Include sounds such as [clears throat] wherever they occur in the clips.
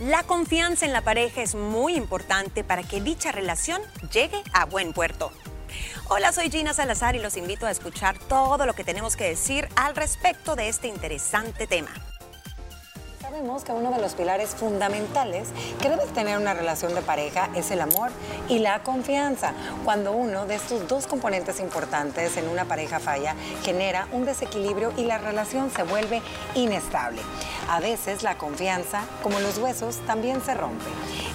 La confianza en la pareja es muy importante para que dicha relación llegue a buen puerto. Hola, soy Gina Salazar y los invito a escuchar todo lo que tenemos que decir al respecto de este interesante tema. Sabemos que uno de los pilares fundamentales que debe tener una relación de pareja es el amor y la confianza. Cuando uno de estos dos componentes importantes en una pareja falla, genera un desequilibrio y la relación se vuelve inestable. A veces la confianza, como los huesos, también se rompe.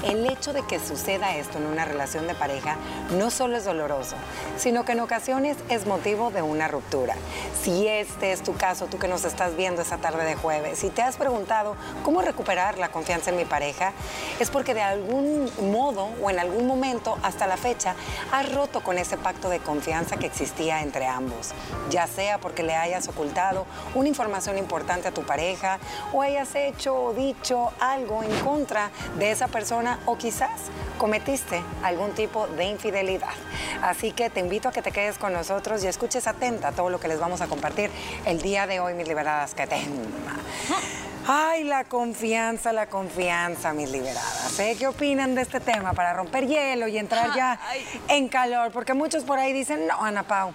El hecho de que suceda esto en una relación de pareja no solo es doloroso, sino que en ocasiones es motivo de una ruptura. Si este es tu caso, tú que nos estás viendo esta tarde de jueves, si te has preguntado cómo recuperar la confianza en mi pareja, es porque de algún modo o en algún momento hasta la fecha has roto con ese pacto de confianza que existía entre ambos, ya sea porque le hayas ocultado una información importante a tu pareja o hayas hecho o dicho algo en contra de esa persona o quizás cometiste algún tipo de infidelidad. Así que te invito a que te quedes con nosotros y escuches atenta todo lo que les vamos a compartir el día de hoy, mis liberadas que tengan. [laughs] Ay, la confianza, la confianza, mis liberadas. ¿eh? ¿Qué opinan de este tema para romper hielo y entrar ya en calor? Porque muchos por ahí dicen, no, Ana Pau,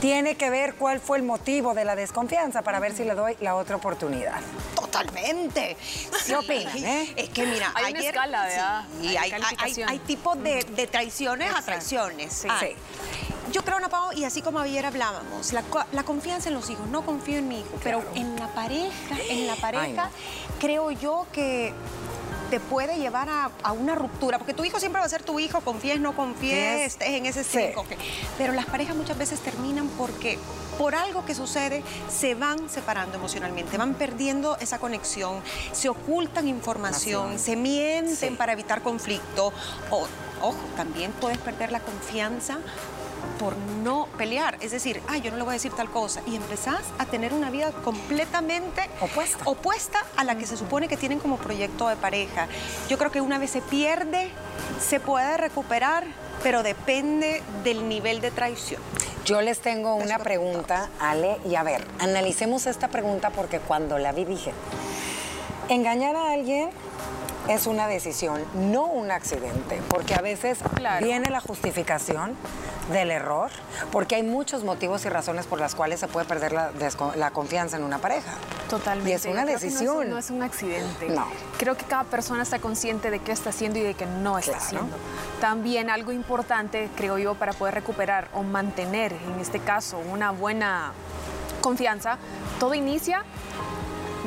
tiene que ver cuál fue el motivo de la desconfianza para ver si le doy la otra oportunidad. Totalmente. ¿Qué opinan? Eh? Es que mira, Hay una ayer, escala, ¿verdad? Sí, Hay hay, hay- calificación. hay tipos de, de traiciones a traiciones. Ah, Sí. Yo creo, Ana Pao, y así como ayer hablábamos, la, co- la confianza en los hijos, no confío en mi hijo, pero en la pareja, en la pareja, creo yo que te puede llevar a, a una ruptura, porque tu hijo siempre va a ser tu hijo, confíes, no confíes, estés en ese Sí. cinco. ok. Pero las parejas muchas veces terminan porque por algo que sucede se van separando emocionalmente, van perdiendo esa conexión, se ocultan información, se mienten Sí. para evitar conflicto. O, ojo, también puedes perder la confianza por no pelear, es decir, ay, yo no le voy a decir tal cosa, y empezás a tener una vida completamente Opuesta. opuesta a la que se supone que tienen como proyecto de pareja. Yo creo que una vez se pierde, se puede recuperar, pero depende del nivel de traición. Yo les tengo una pregunta, Ale, y a ver, analicemos esta pregunta porque cuando la vi dije, engañar a alguien es una decisión, no un accidente, porque a veces Claro. viene la justificación del error, porque hay muchos motivos y razones por las cuales se puede perder la, confianza en una pareja. Totalmente. Y es una no es- decisión. No es, un accidente. No. Creo que cada persona está consciente de qué está haciendo y de qué no está Claro. haciendo. También algo importante, creo yo, para poder recuperar o mantener, en este caso, una buena confianza, todo inicia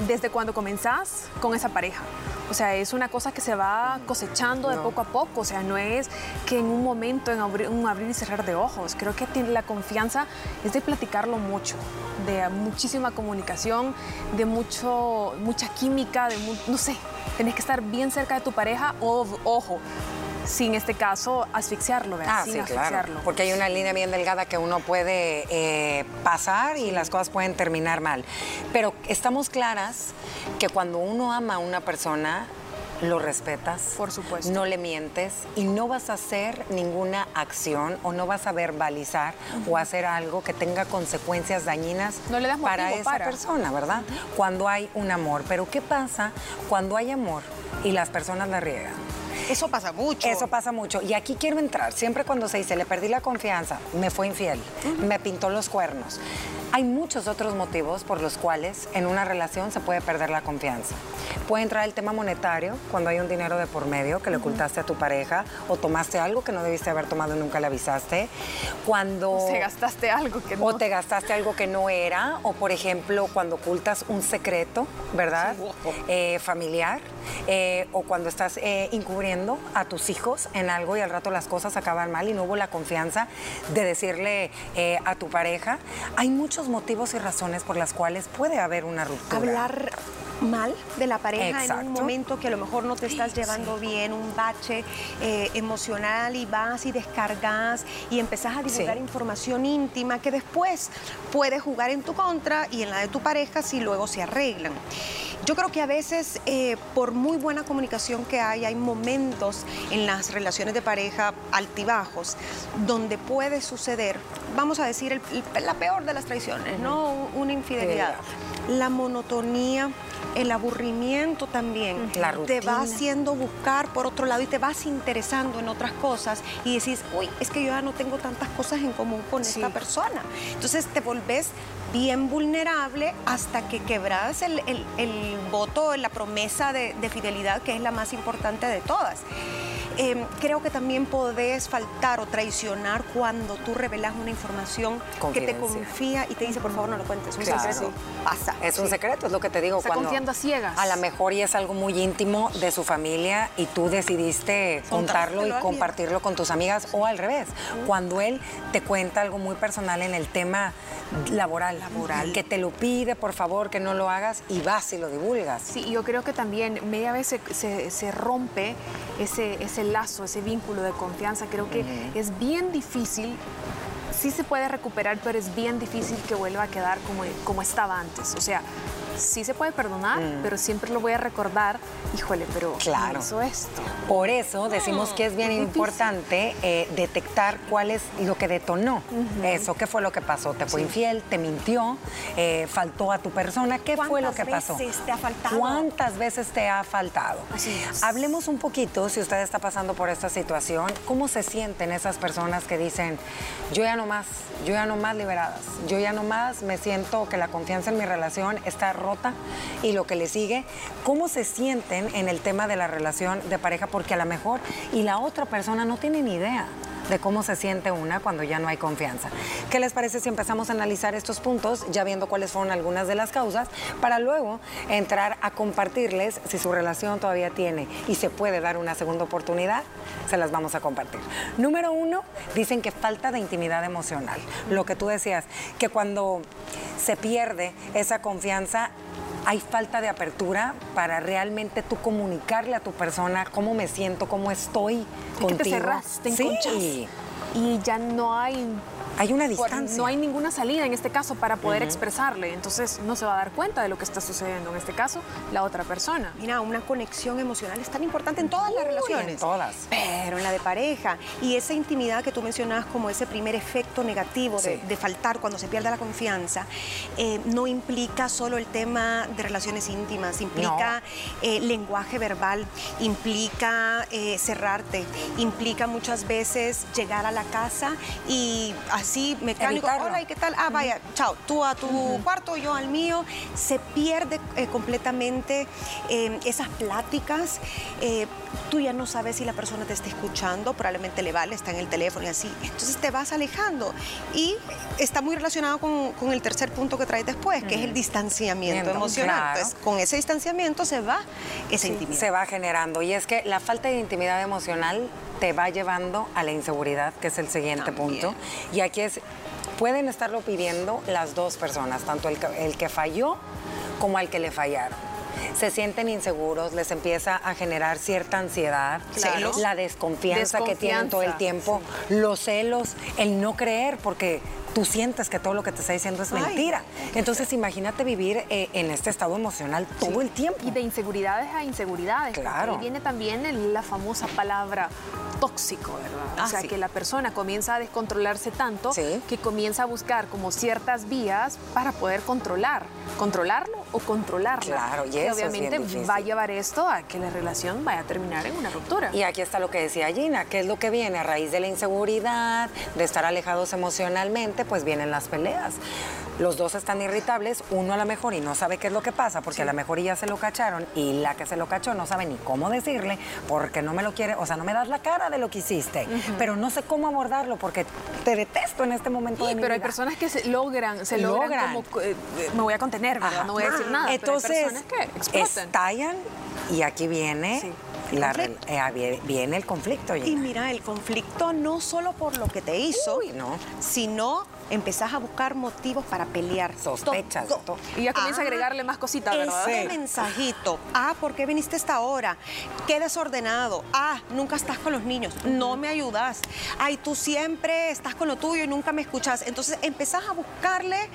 desde cuando comenzás con esa pareja. O sea, es una cosa que se va cosechando de No. poco a poco. O sea, no es que en un momento, en abrir, un abrir y cerrar de ojos. Creo que tiene- la confianza es de platicarlo mucho, de muchísima comunicación, de mucho, mucha química, de mu- no sé, tenés que estar bien cerca de tu pareja o, ojo, sin este caso asfixiarlo, ¿verdad? Ah, sin sí, claro. asfixiarlo. Porque hay una línea bien delgada que uno puede eh, pasar y las cosas pueden terminar mal. Pero estamos claras que cuando uno ama a una persona, lo respetas. Por supuesto. No le mientes y no vas a hacer ninguna acción o no vas a verbalizar o hacer algo que tenga consecuencias dañinas No le das para esa para. persona, ¿verdad? Cuando hay un amor. Pero ¿qué pasa cuando hay amor y las personas la riegan? Eso pasa mucho. Eso pasa mucho. Y aquí quiero entrar. Siempre cuando se dice, le perdí la confianza, me fue infiel, me pintó los cuernos. Hay muchos otros motivos por los cuales en una relación se puede perder la confianza. Puede entrar el tema monetario, cuando hay un dinero de por medio que le ocultaste a tu pareja o tomaste algo que no debiste haber tomado y nunca le avisaste. Cuando... O te gastaste algo que no. O te gastaste algo que no era, o por ejemplo, cuando ocultas un secreto, ¿verdad? Eh, familiar, eh, o cuando estás eh, encubriendo a tus hijos en algo y al rato las cosas acaban mal y no hubo la confianza de decirle eh, a tu pareja. Hay muchos motivos y razones por las cuales puede haber una ruptura. hablar mal de la pareja en un momento que a lo mejor no te estás llevando bien, un bache eh, emocional y vas y descargas y empezás a divulgar Sí. información íntima que después puede jugar en tu contra y en la de tu pareja si luego se arreglan. Yo creo que a veces, eh, por muy buena comunicación que hay, hay momentos en las relaciones de pareja altibajos donde puede suceder vamos a decir, la peor de las traiciones, ¿no? Una infidelidad. La monotonía, el aburrimiento también. La te va haciendo buscar por otro lado y te vas interesando en otras cosas y decís, uy, es que yo ya no tengo tantas cosas en común con esta persona. Entonces te volvés bien vulnerable hasta que quebras el, voto, la promesa de, de fidelidad, que es la más importante de todas. Em, creo que también podés faltar o traicionar cuando tú revelas una información que te confía y te dice, por favor, no lo cuentes. Un secreto pasa. Es un secreto, es lo que te digo. Está confiando a ciegas. A lo mejor y es algo muy íntimo de su familia y tú decidiste contarlo y compartirlo con tus amigas o al revés. Cuando él te cuenta algo muy personal en el tema laboral, laboral, que te lo pide, por favor, que no lo hagas y vas y lo divulgas. Sí, yo creo que también media vez se, se rompe ese, ese lazo, ese vínculo de confianza, creo que es bien difícil sí se puede recuperar, pero es bien difícil que vuelva a quedar como, como estaba antes. O sea, sí se puede perdonar, mm. pero siempre lo voy a recordar, híjole, pero claro. hizo esto. Por eso decimos que es bien importante eh, detectar cuál es lo que detonó eso, qué fue lo que pasó, te fue infiel, te mintió, eh, faltó a tu persona, qué fue lo que pasó. ¿Cuántas veces te ha faltado? ¿Cuántas veces te ha faltado? Hablemos un poquito, si usted está pasando por esta situación, ¿cómo se sienten esas personas que dicen, yo ya no más, yo ya no más liberadas, yo ya no más me siento que la confianza en mi relación está rota y lo que le sigue, cómo se sienten en el tema de la relación de pareja, porque a lo mejor y la otra persona no tiene ni idea de cómo se siente una cuando ya no hay confianza. ¿Qué les parece si empezamos a analizar estos puntos, ya viendo cuáles fueron algunas de las causas, para luego entrar a compartirles si su relación todavía tiene y se puede dar una segunda oportunidad? Se las vamos a compartir. Número uno, dicen que falta de intimidad emocional. Lo que tú decías, que cuando se pierde esa confianza, hay falta de apertura para realmente tú comunicarle a tu persona cómo me siento, cómo estoy contigo. Que te cerraste, sí. Y ya no hay hay una distancia. no hay ninguna salida en este caso para poder expresarle, entonces no se va a dar cuenta de lo que está sucediendo. En este caso, la otra persona. Mira, una conexión emocional es tan importante en todas las relaciones. En todas. Pero en la de pareja. Y esa intimidad que tú mencionabas como ese primer efecto negativo de, faltar cuando se pierde la confianza, eh, no implica solo el tema de relaciones íntimas, implica eh, lenguaje verbal, implica eh, cerrarte, implica muchas veces llegar a la casa y así mecánico. Hola, ¿y qué tal? Ah, vaya, chao. Tú a tu cuarto, yo al mío. Se pierde eh, completamente eh, esas pláticas. Eh, tú ya no sabes si la persona te está escuchando, probablemente le vale, está en el teléfono y así. Entonces te vas alejando. Y está muy relacionado con, el tercer punto que traes después, que es el distanciamiento emocional. Entonces, con ese distanciamiento se va esa intimidad. Se va generando. Y es que la falta de intimidad emocional te va llevando a la inseguridad, que es el siguiente punto. Y aquí es, pueden estarlo pidiendo las dos personas, tanto el, el que falló como al que le fallaron se sienten inseguros, les empieza a generar cierta ansiedad, la desconfianza, que tienen todo el tiempo, los celos, el no creer, porque tú sientes que todo lo que te está diciendo es mentira. Entonces imagínate vivir eh, en este estado emocional todo el tiempo. Y de inseguridades a inseguridades. Claro. Ahí viene también la famosa palabra tóxico, ¿verdad? o sea, que la persona comienza a descontrolarse tanto que comienza a buscar como ciertas vías para poder controlar, controlarlo o controlarlo. Claro, y, eso obviamente va a llevar esto a que la relación vaya a terminar en una ruptura. Y aquí está lo que decía Gina, ¿qué es lo que viene? A raíz de la inseguridad, de estar alejados emocionalmente, pues vienen las peleas los dos están irritables, uno a lo mejor y no sabe qué es lo que pasa, porque a lo mejor ya se lo cacharon y la que se lo cachó no sabe ni cómo decirle, porque no me lo quiere, o sea, no me das la cara de lo que hiciste, pero no sé cómo abordarlo porque te detesto en este momento de mi pero hay personas que se logran, se logran, como, eh, me voy a contener, ¿verdad? no voy a decir nada. Entonces, estallan y aquí viene eh, viene el conflicto. Y mira, el conflicto no solo por lo que te hizo, no. sino empezás a buscar motivos para pelear. Sospechas. Y ya comienza a ah, agregarle más cositas, ¿verdad? Ese mensajito. Ah, ¿por qué viniste esta hora? Qué desordenado. Ah, nunca estás con los niños. No me ayudas. Ay, tú siempre estás con lo tuyo y nunca me escuchas. Entonces empezás a buscarle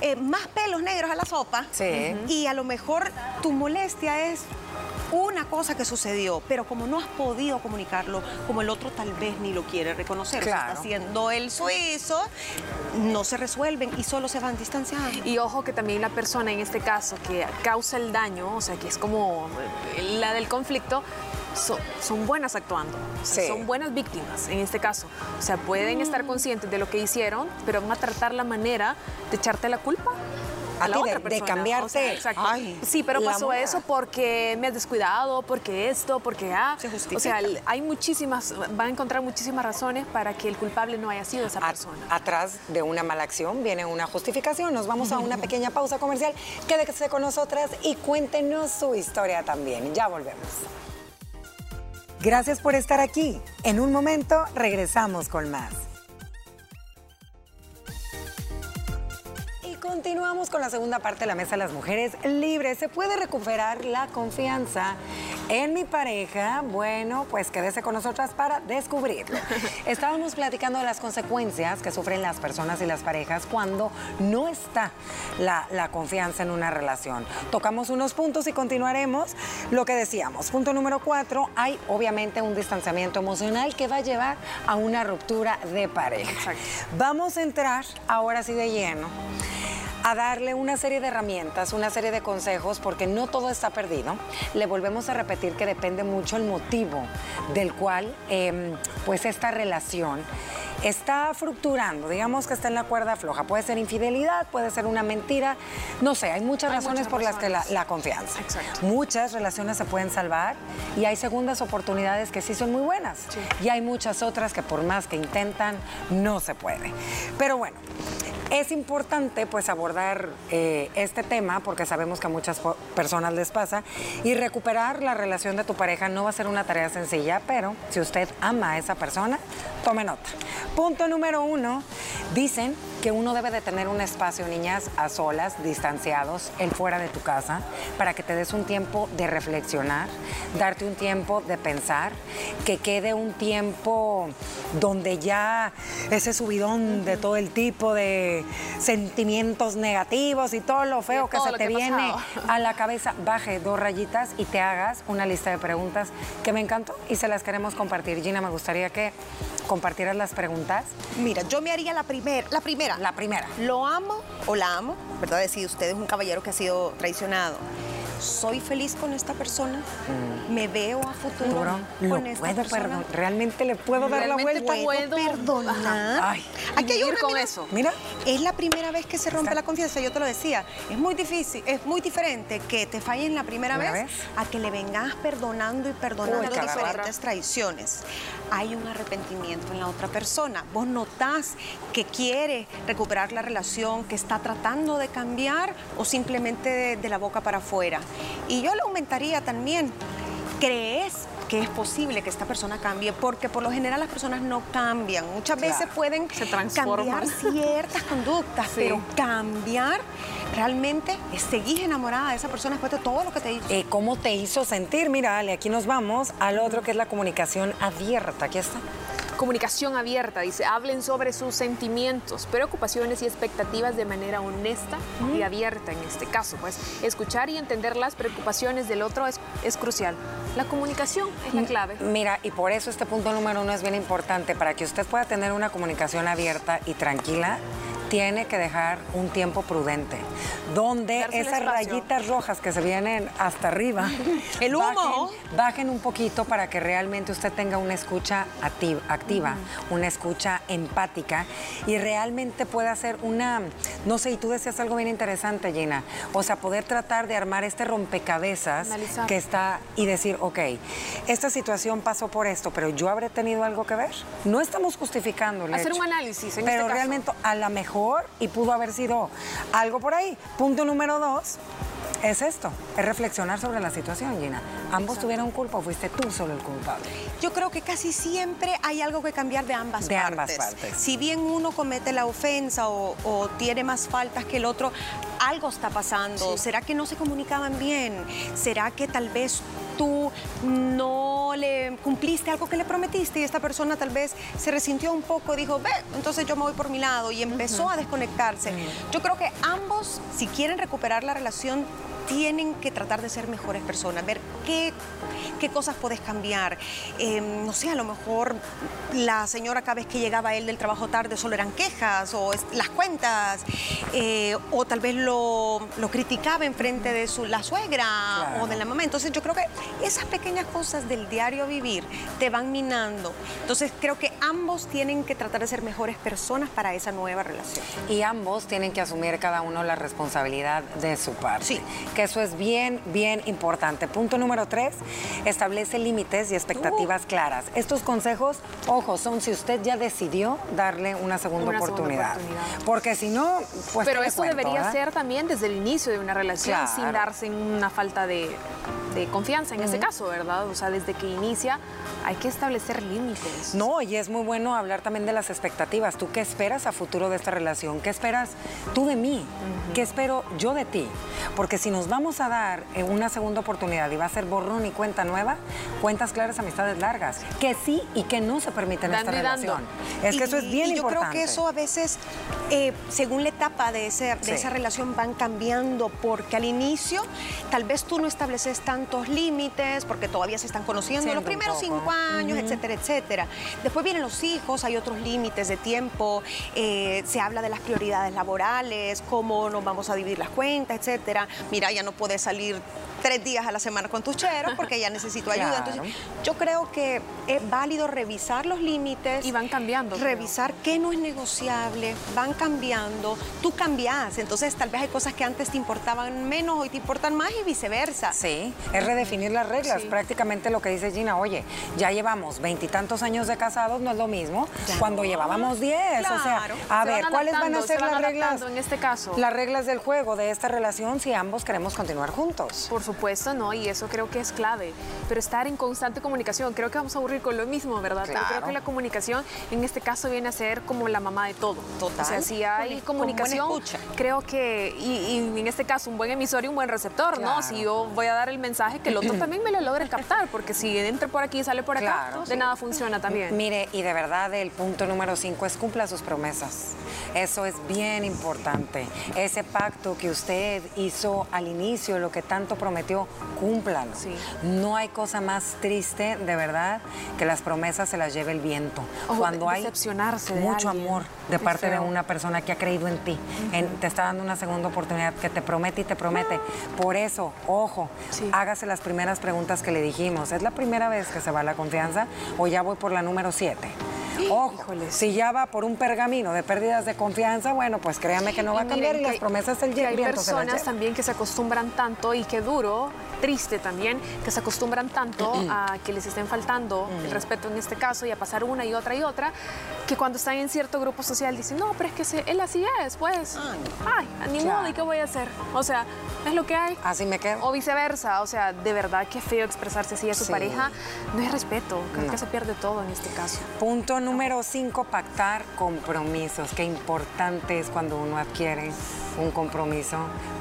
eh, más pelos negros a la sopa. Sí. Y a lo mejor tu molestia es una cosa que sucedió, pero como no has podido comunicarlo, como el otro tal vez ni lo quiere reconocer, Claro. está haciendo el suizo, no se resuelven y solo se van distanciando. Y ojo que también la persona en este caso que causa el daño, o sea, que es como la del conflicto, so- son buenas actuando, o Sí. son buenas víctimas en este caso. O sea, pueden Mm. estar conscientes de lo que hicieron, pero van a tratar la manera de echarte la culpa. A ti, de- de cambiarte. O sea, exacto. Ay, sí, pero pasó eso porque me has descuidado, porque esto, porque ah. Se justifica. O sea, hay muchísimas, van a encontrar muchísimas razones para que el culpable no haya sido esa persona. atrás de una mala acción viene una justificación. Nos vamos a una pequeña pausa comercial. Quédese con nosotras y cuéntenos su historia también. Ya volvemos. Gracias por estar aquí. En un momento regresamos con más. Continuamos con la segunda parte de la mesa de las mujeres libres. ¿Se puede recuperar la confianza en mi pareja? Bueno, pues quédese con nosotras para descubrirlo. [laughs] Estábamos platicando de las consecuencias que sufren las personas y las parejas cuando no está la, la confianza en una relación. Tocamos unos puntos y continuaremos lo que decíamos. Punto número cuatro, hay obviamente un distanciamiento emocional que va a llevar a una ruptura de pareja. Exacto. Vamos a entrar ahora sí de lleno a darle una serie de herramientas, una serie de consejos, porque no todo está perdido. Le volvemos a repetir que depende mucho el motivo del cual, eh, pues, esta relación está fructurando, digamos que está en la cuerda floja. Puede ser infidelidad, puede ser una mentira, no sé, hay muchas Hay razones muchas por las que la, confianza. Exacto. Muchas relaciones se pueden salvar y hay segundas oportunidades que sí son muy buenas. Sí. Y hay muchas otras que por más que intentan, no se puede. Pero bueno, es importante pues abordar eh, este tema porque sabemos que a muchas personas les pasa y recuperar la relación de tu pareja no va a ser una tarea sencilla, pero si usted ama a esa persona, tome nota. Punto número uno, dicen que uno debe de tener un espacio, niñas, a solas, distanciados, el fuera de tu casa, para que te des un tiempo de reflexionar, darte un tiempo de pensar, que quede un tiempo donde ya ese subidón de todo el tipo de sentimientos negativos y todo lo feo que se te que viene a la cabeza, baje dos rayitas y te hagas una lista de preguntas que me encantó y se las queremos compartir. Gina, me gustaría que compartieras las preguntas. Mira, yo me haría la, primer, la primera. La primera. ¿Lo amo o la amo? ¿Verdad? Decir, usted es un caballero que ha sido traicionado. ¿Soy feliz con esta persona? ¿Me veo a futuro con Lo esta puedo persona? perdonar. ¿Realmente le puedo dar la Realmente vuelta? puedo perdonar. Ay. Aquí hay una, con mira, eso. Mira. Es la primera vez que se rompe Está- la confianza, yo te lo decía. Es muy difícil, es muy diferente que te fallen la primera vez, a que le vengas perdonando y perdonando Uy, diferentes traiciones. Hay un arrepentimiento en la otra persona. Vos notás que quiere recuperar la relación, que está tratando de cambiar o simplemente de, de la boca para afuera. Y yo le aumentaría también. ¿Crees que es posible que esta persona cambie? Porque por lo general las personas no cambian. Muchas Claro. veces pueden Se cambiar ciertas conductas, Sí. pero cambiar realmente es seguir enamorada de esa persona después de todo lo que te hizo. Eh, ¿Cómo te hizo sentir? Mira, Ale, aquí nos vamos al otro que es la comunicación abierta. Aquí está. Comunicación abierta, dice, hablen sobre sus sentimientos, preocupaciones y expectativas de manera honesta y abierta en este caso. Pues escuchar y entender las preocupaciones del otro es, es crucial. La comunicación es la clave. Mira, y por eso este punto número uno es bien importante. Para que usted pueda tener una comunicación abierta y tranquila, tiene que dejar un tiempo prudente, donde Darse esas rayitas rojas que se vienen hasta arriba, [laughs] El humo. bajen, bajen un poquito para que realmente usted tenga una escucha acti- activa, una escucha empática y realmente pueda hacer una, no sé, y tú decías algo bien interesante, Gina, o sea, poder tratar de armar este rompecabezas Analizar. que está y decir, ok, esta situación pasó por esto, pero yo habré tenido algo que ver. No estamos justificando el Hacer hecho, un análisis en pero este caso. realmente a lo mejor y pudo haber sido algo por ahí. Punto número dos. Es esto, es reflexionar sobre la situación, Gina. ¿Ambos tuvieron culpa o fuiste tú solo el culpable? Yo creo que casi siempre hay algo que cambiar de ambas De partes. ambas partes. Si bien uno comete la ofensa o, o tiene más faltas que el otro, algo está pasando. ¿Será que no se comunicaban bien? ¿Será que tal vez tú no cumpliste algo que le prometiste y esta persona tal vez se resintió un poco, dijo, ve, entonces yo me voy por mi lado y empezó a desconectarse? Yo creo que ambos, si quieren recuperar la relación, tienen que tratar de ser mejores personas, ver qué, qué cosas puedes cambiar. Em, no sé, a lo mejor la señora cada vez que llegaba él del trabajo tarde solo eran quejas o las cuentas, eh, o tal vez lo, lo criticaba en frente de su, la suegra o de la mamá. Entonces yo creo que esas pequeñas cosas del diario vivir te van minando. Entonces creo que ambos tienen que tratar de ser mejores personas para esa nueva relación. Y ambos tienen que asumir cada uno la responsabilidad de su parte. Sí. Que eso es bien, bien importante. Punto número tres, establece límites y expectativas claras. Estos consejos, ojo, son si usted ya decidió darle una segunda, Una segunda oportunidad. Porque si no, pues Pero ¿qué le eso cuento, debería verdad? ser también desde el inicio de una relación, Claro. sin darse una falta de, de confianza en este caso, ¿verdad? O sea, desde que inicia hay que establecer límites. No, y es muy bueno hablar también de las expectativas. ¿Tú qué esperas a futuro de esta relación? ¿Qué esperas tú de mí? ¿Qué espero yo de ti? Porque si nos vamos a dar eh, una segunda oportunidad y va a ser borrón y cuenta nueva, cuentas claras, amistades largas, que sí y que no se permiten en esta y dando. relación. Es que eso es Y- bien y yo importante. creo que eso a veces, eh, según la etapa de, ese- de Sí. esa relación, van cambiando, porque al inicio tal vez tú no estableces tantos límites, porque todavía se están conociendo los primeros poco. cinco años, etcétera, etcétera. Después vienen los hijos, hay otros límites de tiempo, eh, se habla de las prioridades laborales, cómo nos vamos a dividir las cuentas, etcétera. Mira, ya no puedes salir tres días a la semana con tus cheros porque ya necesito [laughs] ayuda. Claro. Entonces, yo creo que es válido revisar los límites. Y van cambiando, creo. Revisar qué no es negociable, van cambiando. Tú cambias, entonces tal vez hay cosas que antes te importaban menos, hoy te importan más y viceversa. Sí, es redefinir las reglas. Sí. Prácticamente lo que dice Gina, oye, ya llevamos veintitantos años de casados, no es lo mismo cuando llevábamos diez. O sea, Claro. a Se ver, van ¿cuáles van a ser se van las reglas? en este caso. Las reglas del juego de esta relación si ambos queremos continuar juntos. Por supuesto, ¿no? Y eso creo que es clave. Pero estar en constante comunicación, creo que vamos a aburrir con lo mismo, ¿verdad? Pero Claro. creo que la comunicación en este caso viene a ser como la mamá de todo. Total. O sea, si hay Con- comunicación, creo que, y, y en este caso, un buen emisor y un buen receptor, Claro. ¿no? Si yo voy a dar el mensaje, que el otro [clears throat] también me lo logre captar, porque si entra por aquí y sale por acá, Claro. de nada funciona también. Mire, y de verdad el punto número cinco es cumpla sus promesas. Eso es bien importante. Ese pacto que usted hizo al inicio, lo que tanto prometió, cúmplalo. Sí. No hay cosa más triste, de verdad, que las promesas se las lleve el viento. O Cuando hay mucho alguien. amor de Qué parte de una persona que ha creído en ti, en- te está dando una segunda oportunidad, que te promete y te promete. Por eso, ojo, Sí. hágase las primeras preguntas que le dijimos. ¿Es la primera vez que se va la confianza o ya voy por la número 7? Ojo, Híjoles. si ya va por un pergamino de pérdidas de confianza, bueno, pues créame que no va a cambiar y las promesas del que hay viento se las personas también que se acostumbran tanto y que duro, triste también, que se acostumbran tanto a que les estén faltando el respeto en este caso y a pasar una y otra y otra, que cuando están en cierto grupo social dicen, no, pero es que se- él así es, pues. Ay, ni Claro. modo, ¿y qué voy a hacer? O sea, es lo que hay. Así me quedo. O viceversa, o sea, de verdad que feo expresarse así a su Sí. pareja. No es respeto, creo No. que se pierde todo en este caso. Punto número 5, pactar compromisos. Qué importante es cuando uno adquiere un compromiso,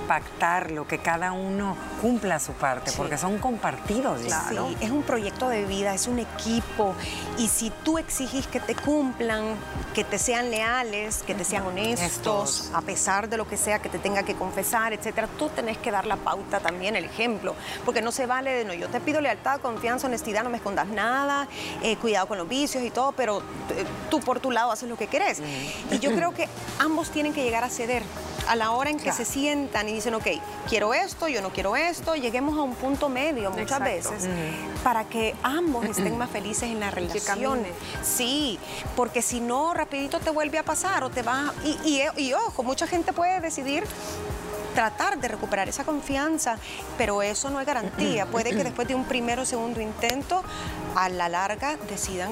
pactarlo, que cada uno cumpla su parte, porque son compartidos. ya, Sí, es un proyecto de vida, es un equipo. Y si tú exigís que te cumplan, que te sean leales, que te sean honestos, Estos. a pesar de lo que sea que te tenga que confesar, etcétera, tú tenés que dar la pauta también, el ejemplo. Porque no se vale de no, yo te pido lealtad, confianza, honestidad, no me escondas nada, eh, cuidado con los vicios y todo, pero eh, tú por tu lado haces lo que querés. Y yo creo que ambos tienen que llegar a ceder. A la hora en que Claro. se sientan y dicen, ok, quiero esto, yo no quiero esto, lleguemos a un punto medio muchas Exacto. veces para que ambos estén más felices en la relación. Sí, porque si no, rapidito te vuelve a pasar o te va... Y, y- y ojo, mucha gente puede decidir tratar de recuperar esa confianza, pero eso no es garantía. [clears throat] Puede que después de un primero o segundo intento, a la larga decidan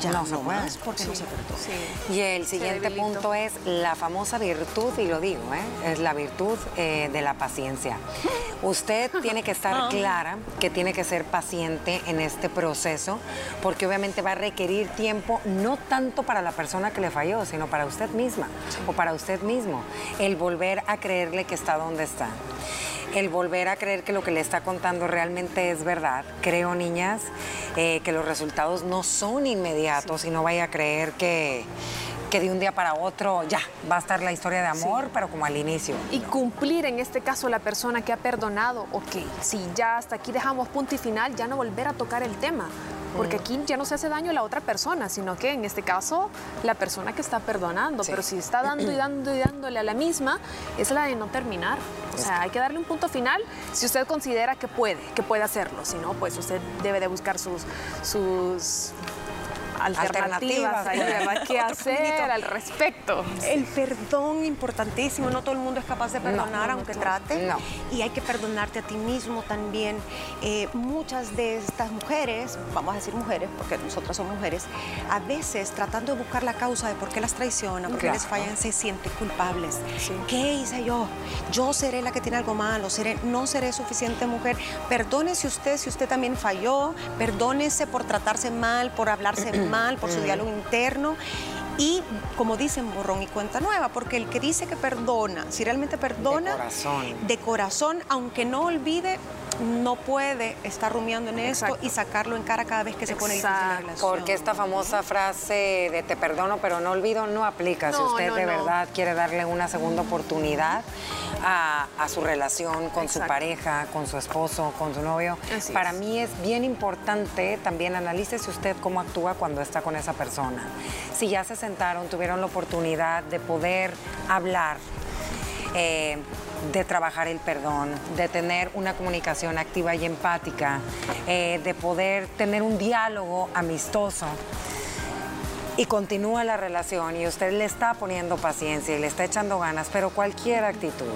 ya No no, se puede. más porque no se perdona. Y el siguiente punto es la famosa virtud, y lo digo, ¿eh? es la virtud eh, de la paciencia. Usted [laughs] tiene que estar clara que tiene que ser paciente en este proceso, porque obviamente va a requerir tiempo, no tanto para la persona que le falló, sino para usted misma o para usted mismo, el volver a creerle que está donde está. El volver a creer que lo que le está contando realmente es verdad. Creo, niñas, eh, que los resultados no son inmediatos y no vaya a creer que, que de un día para otro ya va a estar la historia de amor, pero como al inicio. Y cumplir en este caso la persona que ha perdonado, ok, si ya hasta aquí dejamos punto y final, ya no volver a tocar el tema. Porque aquí ya no se hace daño a la otra persona, sino que en este caso la persona que está perdonando. Pero si está dando y dando y dándole a la misma, es la de no terminar. O sea, hay que darle un punto final si usted considera que puede, que puede hacerlo. Si no, pues usted debe de buscar sus, sus alternativas, ¿verdad? ¿Qué hacer al respecto? El perdón importantísimo, no todo el mundo es capaz de perdonar aunque trate. Y hay que perdonarte a ti mismo también. Eh, muchas de estas mujeres, vamos a decir mujeres, porque nosotras somos mujeres, a veces tratando de buscar la causa de por qué las traicionan, por qué les fallan, se sienten culpables. ¿Qué hice yo? Yo seré la que tiene algo malo, seré, no seré suficiente mujer. Perdónese usted si usted también falló, perdónese por tratarse mal, por hablarse mal [clears throat] mal, por su diálogo interno. Y como dicen, borrón y cuenta nueva, porque el que dice que perdona, si realmente perdona, de corazón, aunque no olvide, no puede estar rumiando en esto y sacarlo en cara cada vez que se pone difícil la relación. Porque esta famosa frase de te perdono pero no olvido no aplica si usted de verdad quiere darle una segunda oportunidad a, su relación con su pareja, con su esposo, con su novio. Para mí es bien importante también analícese usted cómo actúa cuando está con esa persona. Si ya se sentaron, tuvieron la oportunidad de poder hablar, eh, de trabajar el perdón, de tener una comunicación activa y empática, eh, de poder tener un diálogo amistoso y continúa la relación y usted le está poniendo paciencia y le está echando ganas, pero cualquier actitud,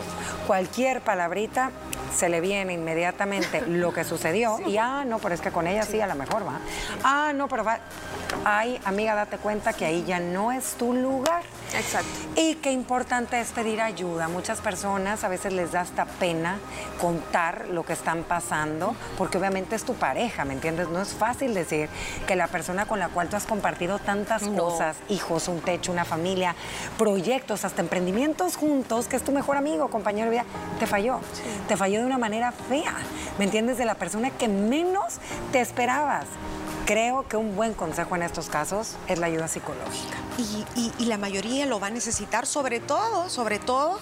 cualquier palabrita, se le viene inmediatamente [laughs] lo que sucedió y, ah, no, pero es que con ella sí, a lo mejor va. Ah, no, pero va. Ay, amiga, date cuenta que ahí ya no es tu lugar. Exacto. Y qué importante es pedir ayuda. Muchas personas a veces les da hasta pena contar lo que están pasando, porque obviamente es tu pareja, ¿me entiendes? No es fácil decir que la persona con la cual tú has compartido tantas cosas, hijos, un techo, una familia, proyectos, hasta emprendimientos juntos, que es tu mejor amigo, compañero de vida, te falló. Te falló de una manera fea, ¿me entiendes? De la persona que menos te esperabas. Creo que un buen consejo en estos casos es la ayuda psicológica. Y, la mayoría lo va a necesitar, sobre todo, sobre todo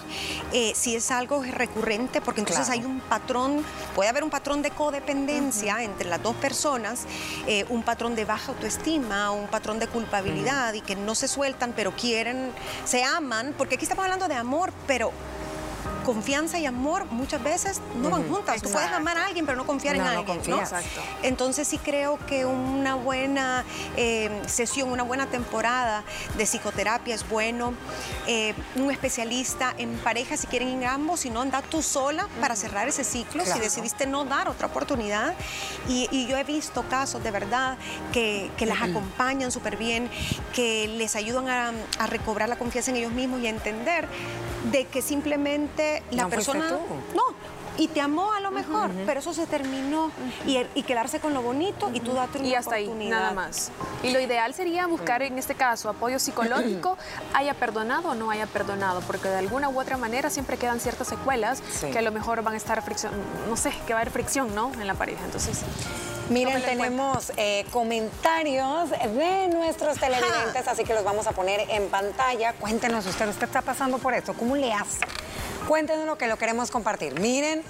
eh, si es algo recurrente, porque entonces hay un patrón, puede haber un patrón de codependencia entre las dos personas, eh, un patrón de baja autoestima, un patrón de culpabilidad y que no se sueltan, pero quieren, se aman, porque aquí estamos hablando de amor, pero confianza y amor muchas veces no van juntas. Tú puedes amar a alguien, pero no confiar en alguien. No Exacto. Entonces sí creo que una buena eh, sesión, una buena temporada de psicoterapia es bueno. Eh, un especialista en pareja, si quieren ir ambos, si no, anda tú sola para cerrar ese ciclo, si decidiste no dar otra oportunidad. Y, yo he visto casos de verdad que, las acompañan súper bien, que les ayudan a, a recobrar la confianza en ellos mismos y a entender de que simplemente la persona... No, y te amó a lo mejor, pero eso se terminó. y, quedarse con lo bonito y tú date una Y hasta ahí, nada más. Y lo ideal sería buscar en este caso apoyo psicológico, [clears throat] haya perdonado o no haya perdonado, porque de alguna u otra manera siempre quedan ciertas secuelas que a lo mejor van a estar fricción, no sé, que va a haber fricción, ¿no? En la pareja. Entonces. Miren, tenemos eh, comentarios de nuestros televidentes, así que los vamos a poner en pantalla. Cuéntenos usted, ¿usted está pasando por esto? ¿Cómo le hace? Cuéntenos lo que lo queremos compartir. Miren,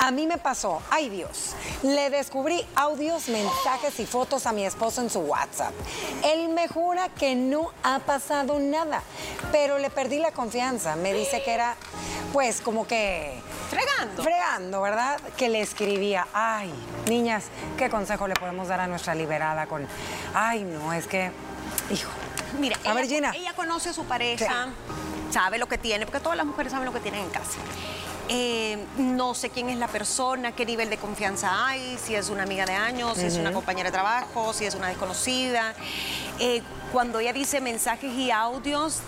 a mí me pasó, ay Dios, le descubrí audios, mensajes y fotos a mi esposo en su WhatsApp. Él me jura que no ha pasado nada, pero le perdí la confianza. Me dice que era, pues, como que... Fregando. Fregando, ¿verdad? Que le escribía, ay, niñas, ¿qué consejo le podemos dar a nuestra liberada con... Ay, no, es que, hijo. Mira, a ver, Gina. ella conoce a su pareja sabe lo que tiene, porque todas las mujeres saben lo que tienen en casa. Eh, no sé quién es la persona, qué nivel de confianza hay, si es una amiga de años, si es una compañera de trabajo, si es una desconocida. Eh, cuando ella dice mensajes y audios,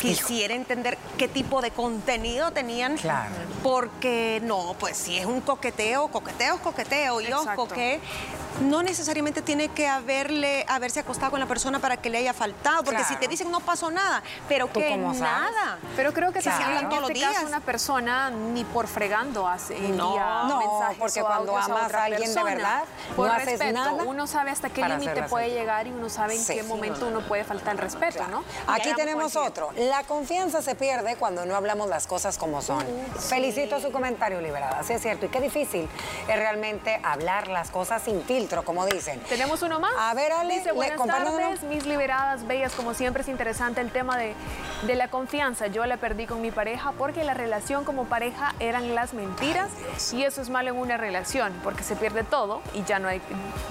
quisiera entender qué tipo de contenido tenían. Claro. Porque no, pues si es un coqueteo, coqueteo coqueteo. Y ojo que no necesariamente tiene que haberle, haberse acostado con la persona para que le haya faltado. Porque si te dicen no pasó nada, pero que nada. Pero creo que se hablan todos los días. una persona ni por fregando hace no, no porque cuando amas a, alguien de verdad, Por no haces respeto, nada. uno sabe hasta qué límite puede llegar y uno sabe en Sí. qué Sí, momento uno puede faltar el respeto, ¿no? Aquí tenemos otro. La confianza se pierde cuando no hablamos las cosas como son. Felicito su comentario, Liberada. Sí, es cierto. Y qué difícil es realmente hablar las cosas sin filtro, como dicen. Tenemos uno más. A ver, Ale, Dice, buenas tardes, mis liberadas bellas. Como siempre es interesante el tema de, de la confianza. Yo la perdí con mi pareja porque la relación como pareja eran las mentiras y eso es malo en una relación porque se pierde todo y ya no, hay,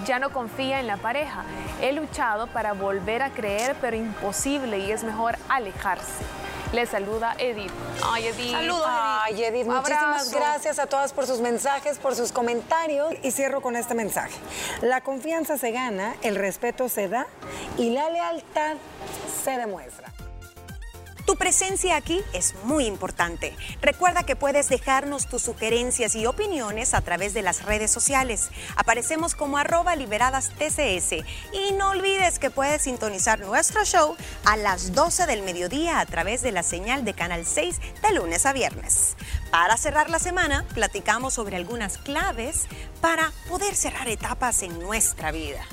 ya no confía en la pareja. He luchado para volver a creer, pero imposible y es mejor alejarse. Le saluda Edith. Ay, Edith. Saludos, Ay, Edith, muchísimas abrazo. gracias a todas por sus mensajes, por sus comentarios. Y cierro con este mensaje. La confianza se gana, el respeto se da y la lealtad se demuestra. Tu presencia aquí es muy importante. Recuerda que puedes dejarnos tus sugerencias y opiniones a través de las redes sociales. Aparecemos como arroba liberadas TCS. Y no olvides que puedes sintonizar nuestro show a las 12 del mediodía a través de la señal de Canal 6 de lunes a viernes. Para cerrar la semana, platicamos sobre algunas claves para poder cerrar etapas en nuestra vida.